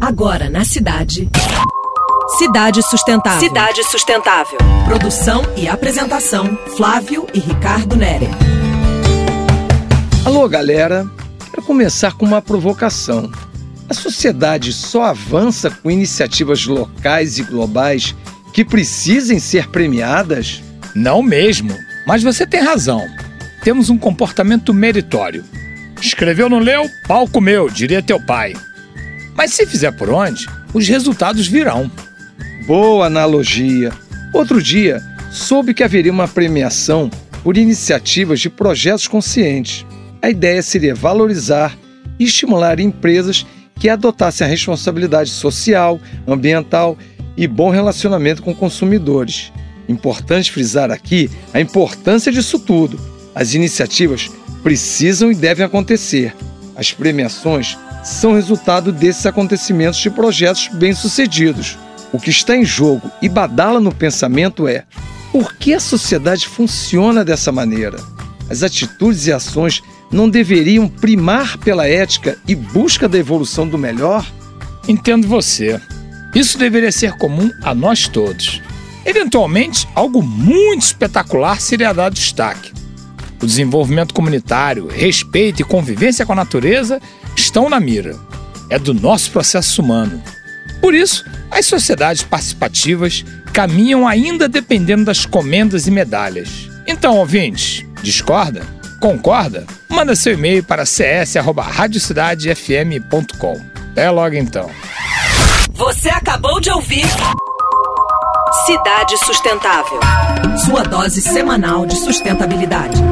Agora na cidade. Cidade Sustentável. Cidade Sustentável. Produção e apresentação: Flávio e Ricardo Nere. Alô, galera. Quero começar com uma provocação. A sociedade só avança com iniciativas locais e globais que precisem ser premiadas? Não mesmo. Mas você tem razão. Temos um comportamento meritório. Escreveu, não leu? Palco meu, diria teu pai. Mas se fizer por onde, os resultados virão. Boa analogia. Outro dia, soube que haveria uma premiação por iniciativas de projetos conscientes. A ideia seria valorizar e estimular empresas que adotassem a responsabilidade social, ambiental e bom relacionamento com consumidores. Importante frisar aqui a importância disso tudo. As iniciativas precisam e devem acontecer. As premiações são resultado desses acontecimentos de projetos bem-sucedidos. O que está em jogo e badala no pensamento é: por que a sociedade funciona dessa maneira? As atitudes e ações não deveriam primar pela ética e busca da evolução do melhor? Entendo você. Isso deveria ser comum a nós todos. Eventualmente, algo muito espetacular seria dado destaque. O desenvolvimento comunitário, respeito e convivência com a natureza estão na mira. É do nosso processo humano. Por isso, as sociedades participativas caminham ainda dependendo das comendas e medalhas. Então, ouvintes, discorda? Concorda? Manda seu e-mail para cs@radiocidadefm.com. Até logo então. Você acabou de ouvir Cidade Sustentável. Sua dose semanal de sustentabilidade.